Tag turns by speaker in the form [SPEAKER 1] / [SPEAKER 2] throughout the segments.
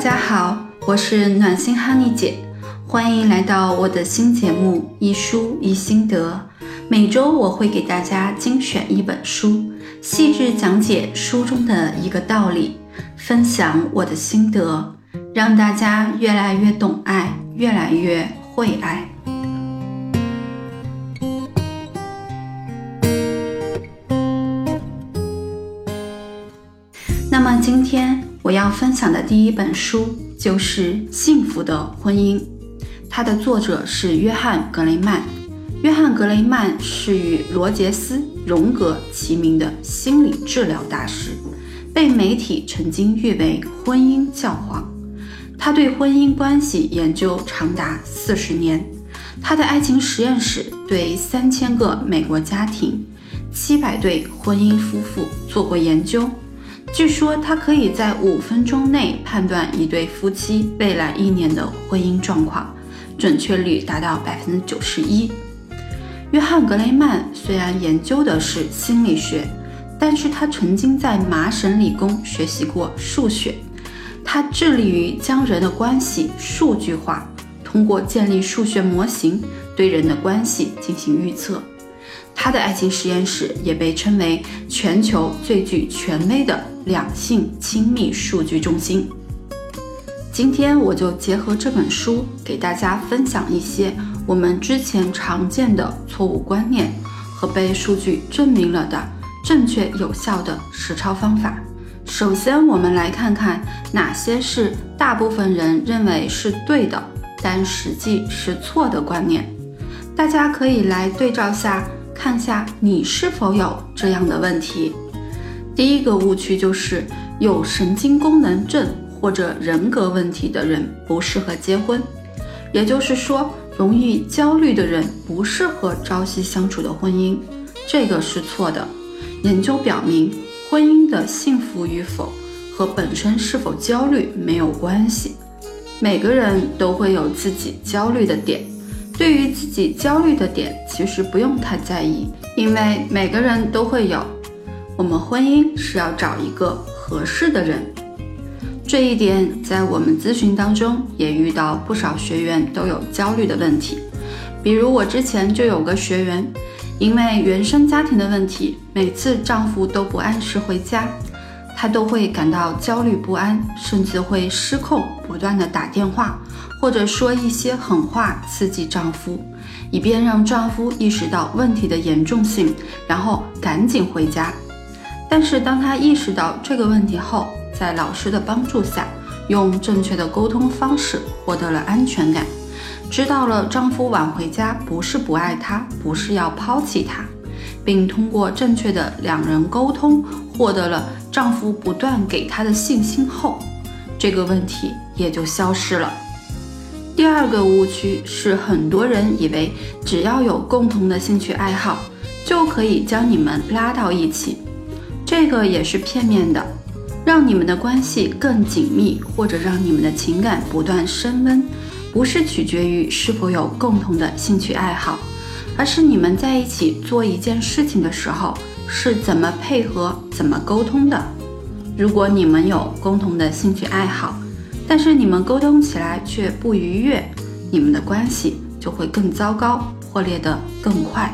[SPEAKER 1] 大家好，我是暖心 Honey 姐，欢迎来到我的新节目一书一心得。每周我会给大家精选一本书，细致讲解书中的一个道理，分享我的心得，让大家越来越懂爱，越来越会爱。我要分享的第一本书就是《幸福的婚姻》，它的作者是约翰·格雷曼。约翰·格雷曼是与罗杰斯·荣格齐名的心理治疗大师，被媒体曾经誉为“婚姻教皇”。他对婚姻关系研究长达四十年，他的爱情实验室对三千个美国家庭、七百对婚姻夫妇做过研究。据说他可以在五分钟内判断一对夫妻未来一年的婚姻状况，准确率达到百分之九十一。约翰·格雷曼虽然研究的是心理学，但是他曾经在麻省理工学习过数学。他致力于将人的关系数据化，通过建立数学模型对人的关系进行预测。他的爱情实验室也被称为全球最具权威的两性亲密数据中心。今天我就结合这本书，给大家分享一些。我们之前常见的错误观念和被数据证明了的正确有效的实操方法。首先，我们来看看哪些是大部分人认为是对的，但实际是错的观念。大家可以来对照下，看下你是否有这样的问题。第一个误区就是有神经功能症或者人格问题的人不适合结婚，也就是说。容易焦虑的人不适合朝夕相处的婚姻，这个是错的。研究表明，婚姻的幸福与否和本身是否焦虑没有关系。每个人都会有自己焦虑的点，对于自己焦虑的点，其实不用太在意，因为每个人都会有。我们婚姻是要找一个合适的人。这一点在我们咨询当中也遇到不少学员都有焦虑的问题，比如我之前就有个学员，因为原生家庭的问题，每次丈夫都不按时回家，她都会感到焦虑不安，甚至会失控，不断的打电话或者说一些狠话刺激丈夫，以便让丈夫意识到问题的严重性，然后赶紧回家。但是当她意识到这个问题后，在老师的帮助下，用正确的沟通方式获得了安全感，知道了丈夫晚回家不是不爱她，不是要抛弃她，并通过正确的两人沟通，获得了丈夫不断给她的信心后，这个问题也就消失了。第二个误区是，很多人以为只要有共同的兴趣爱好，就可以将你们拉到一起，这个也是片面的。让你们的关系更紧密，或者让你们的情感不断升温，不是取决于是否有共同的兴趣爱好，而是你们在一起做一件事情的时候是怎么配合、怎么沟通的。如果你们有共同的兴趣爱好，但是你们沟通起来却不愉悦，你们的关系就会更糟糕，破裂得更快。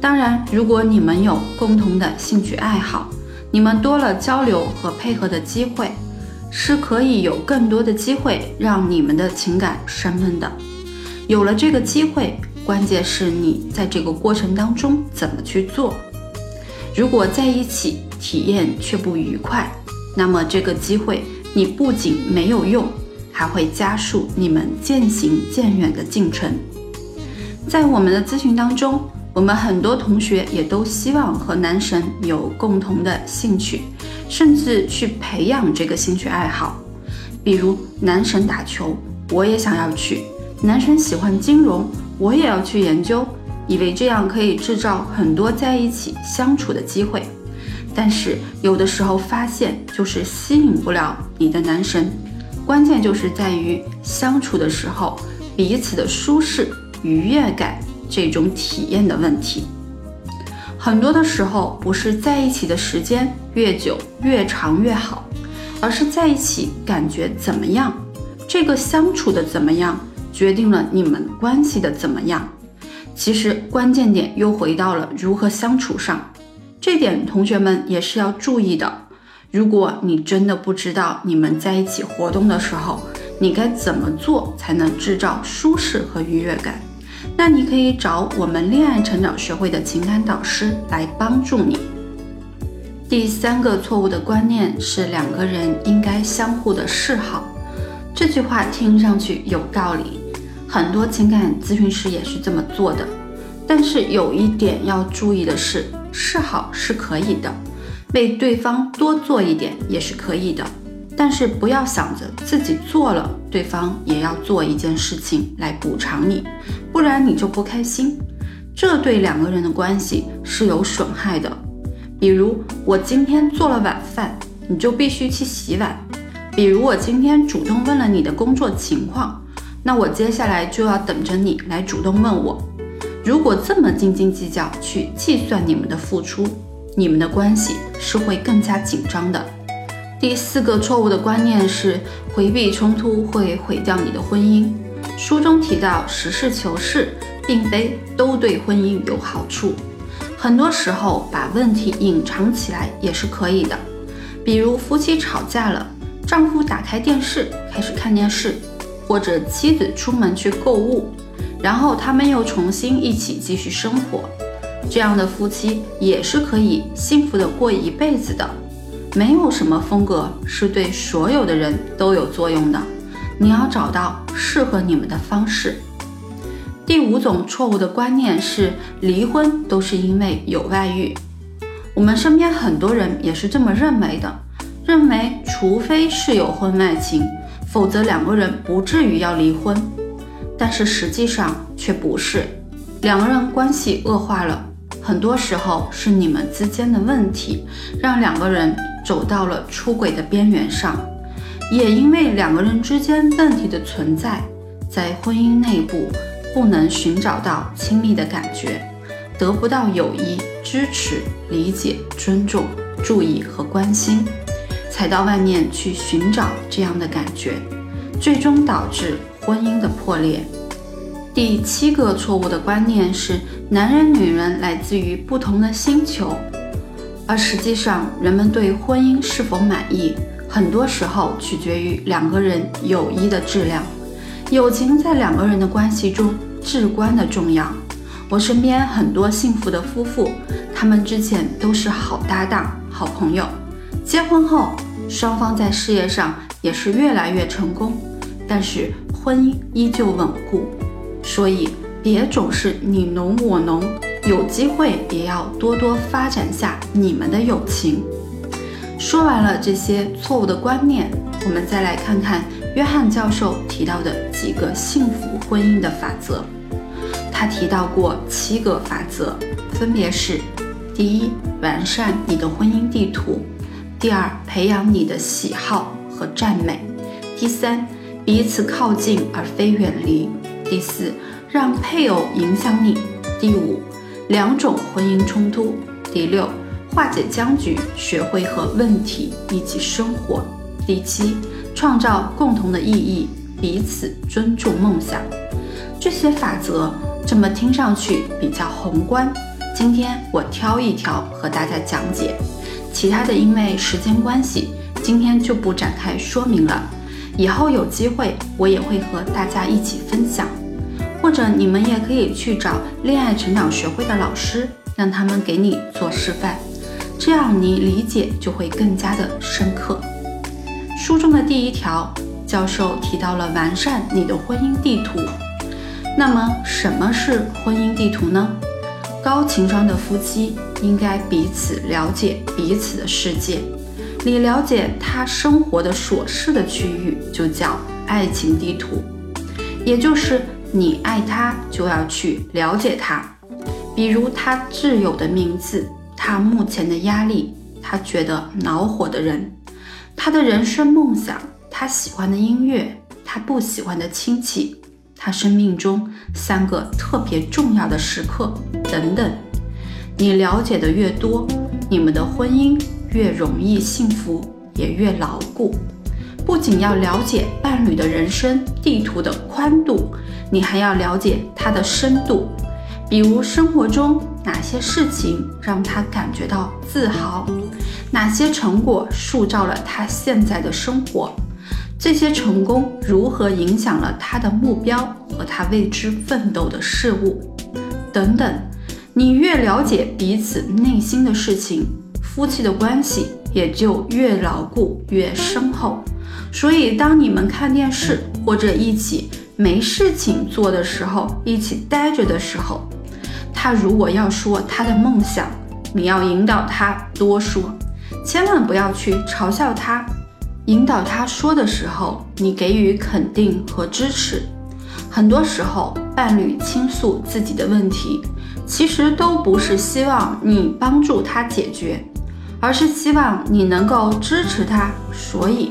[SPEAKER 1] 当然，如果你们有共同的兴趣爱好，你们多了交流和配合的机会，是可以有更多的机会让你们的情感升温的。有了这个机会，关键是你在这个过程当中怎么去做。如果在一起体验却不愉快，那么这个机会你不仅没有用，还会加速你们渐行渐远的进程。在我们的咨询当中。我们很多同学也都希望和男神有共同的兴趣，甚至去培养这个兴趣爱好。比如男神打球，我也想要去；男神喜欢金融，我也要去研究，以为这样可以制造很多在一起相处的机会。但是有的时候发现就是吸引不了你的男神，关键就是在于相处的时候彼此的舒适愉悦感。这种体验的问题，很多的时候不是在一起的时间越久越长越好，而是在一起感觉怎么样，这个相处的怎么样，决定了你们关系的怎么样。其实关键点又回到了如何相处上，这点同学们也是要注意的。如果你真的不知道你们在一起活动的时候，你该怎么做才能制造舒适和愉悦感？那你可以找我们恋爱成长学会的情感导师来帮助你。第三个错误的观念是两个人应该相互的示好，这句话听上去有道理，很多情感咨询师也是这么做的。但是有一点要注意的是，示好是可以的，为对方多做一点也是可以的。但是不要想着自己做了，对方也要做一件事情来补偿你，不然你就不开心，这对两个人的关系是有损害的。比如我今天做了晚饭，你就必须去洗碗；比如我今天主动问了你的工作情况，那我接下来就要等着你来主动问我。如果这么斤斤计较去计算你们的付出，你们的关系是会更加紧张的。第四个错误的观念是回避冲突会毁掉你的婚姻。书中提到，实事求是并非都对婚姻有好处。很多时候，把问题隐藏起来也是可以的。比如夫妻吵架了，丈夫打开电视开始看电视，或者妻子出门去购物，然后他们又重新一起继续生活，这样的夫妻也是可以幸福的过一辈子的。没有什么风格是对所有的人都有作用的，你要找到适合你们的方式。第五种错误的观念是离婚都是因为有外遇，我们身边很多人也是这么认为的，认为除非是有婚外情，否则两个人不至于要离婚。但是实际上却不是，两个人关系恶化了，很多时候是你们之间的问题让两个人。走到了出轨的边缘上，也因为两个人之间问题的存在，在婚姻内部不能寻找到亲密的感觉，得不到友谊、支持、理解、尊重、注意和关心，才到外面去寻找这样的感觉，最终导致婚姻的破裂。第七个错误的观念是，男人、女人来自于不同的星球。而实际上，人们对婚姻是否满意，很多时候取决于两个人友谊的质量。友情在两个人的关系中至关的重要。我身边很多幸福的夫妇，他们之前都是好搭档、好朋友，结婚后双方在事业上也是越来越成功，但是婚姻依旧稳固。所以，别总是你侬我侬。有机会也要多多发展下你们的友情。说完了这些错误的观念，我们再来看看约翰教授提到的几个幸福婚姻的法则。他提到过七个法则，分别是：第一，完善你的婚姻地图；第二，培养你的喜好和赞美；第三，彼此靠近而非远离；第四，让配偶影响你；第五。两种婚姻冲突。第六，化解僵局，学会和问题一起生活。第七，创造共同的意义，彼此尊重梦想。这些法则这么听上去比较宏观，今天我挑一条和大家讲解，其他的因为时间关系，今天就不展开说明了。以后有机会我也会和大家一起分享。或者你们也可以去找恋爱成长学会的老师，让他们给你做示范，这样你理解就会更加的深刻。书中的第一条，教授提到了完善你的婚姻地图。那么什么是婚姻地图呢？高情商的夫妻应该彼此了解彼此的世界，你了解他生活的琐事的区域就叫爱情地图，也就是。你爱他，就要去了解他，比如他挚友的名字，他目前的压力，他觉得恼火的人，他的人生梦想，他喜欢的音乐，他不喜欢的亲戚，他生命中三个特别重要的时刻等等。你了解的越多，你们的婚姻越容易幸福，也越牢固。不仅要了解伴侣的人生地图的宽度，你还要了解他的深度。比如生活中哪些事情让他感觉到自豪，哪些成果塑造了他现在的生活，这些成功如何影响了他的目标和他为之奋斗的事物，等等。你越了解彼此内心的事情，夫妻的关系也就越牢固、越深厚。所以，当你们看电视或者一起没事情做的时候，一起待着的时候，他如果要说他的梦想，你要引导他多说，千万不要去嘲笑他。引导他说的时候，你给予肯定和支持。很多时候，伴侣倾诉自己的问题，其实都不是希望你帮助他解决，而是希望你能够支持他。所以。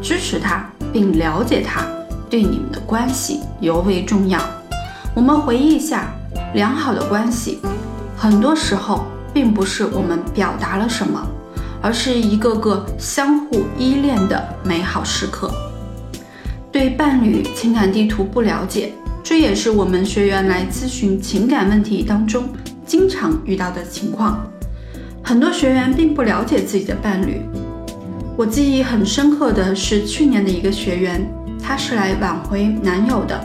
[SPEAKER 1] 支持他并了解他，对你们的关系尤为重要。我们回忆一下，良好的关系，很多时候并不是我们表达了什么，而是一个个相互依恋的美好时刻。对伴侣情感地图不了解，这也是我们学员来咨询情感问题当中经常遇到的情况。很多学员并不了解自己的伴侣。我记忆很深刻的是去年的一个学员，她是来挽回男友的，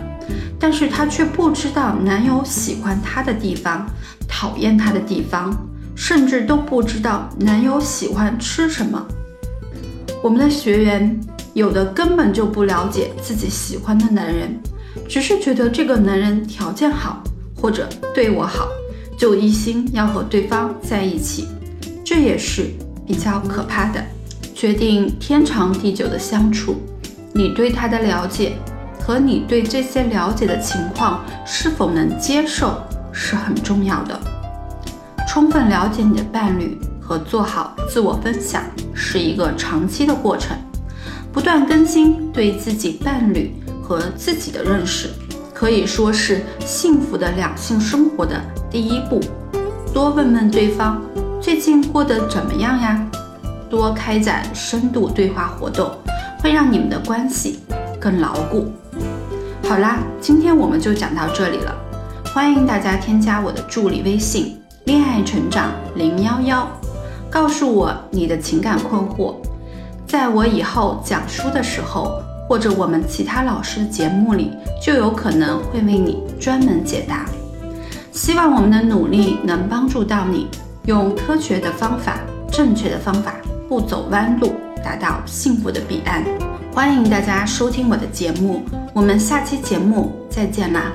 [SPEAKER 1] 但是她却不知道男友喜欢她的地方，讨厌她的地方，甚至都不知道男友喜欢吃什么。我们的学员有的根本就不了解自己喜欢的男人，只是觉得这个男人条件好或者对我好，就一心要和对方在一起，这也是比较可怕的。决定天长地久的相处，你对他的了解和你对这些了解的情况是否能接受是很重要的。充分了解你的伴侣和做好自我分享是一个长期的过程，不断更新对自己伴侣和自己的认识，可以说是幸福的两性生活的第一步。多问问对方最近过得怎么样呀？多开展深度对话活动，会让你们的关系更牢固。好啦，今天我们就讲到这里了。欢迎大家添加我的助理微信“恋爱成长零幺幺”，告诉我你的情感困惑，在我以后讲书的时候，或者我们其他老师的节目里，就有可能会为你专门解答。希望我们的努力能帮助到你，用科学的方法，正确的方法。不走弯路，达到幸福的彼岸。欢迎大家收听我的节目，我们下期节目再见啦！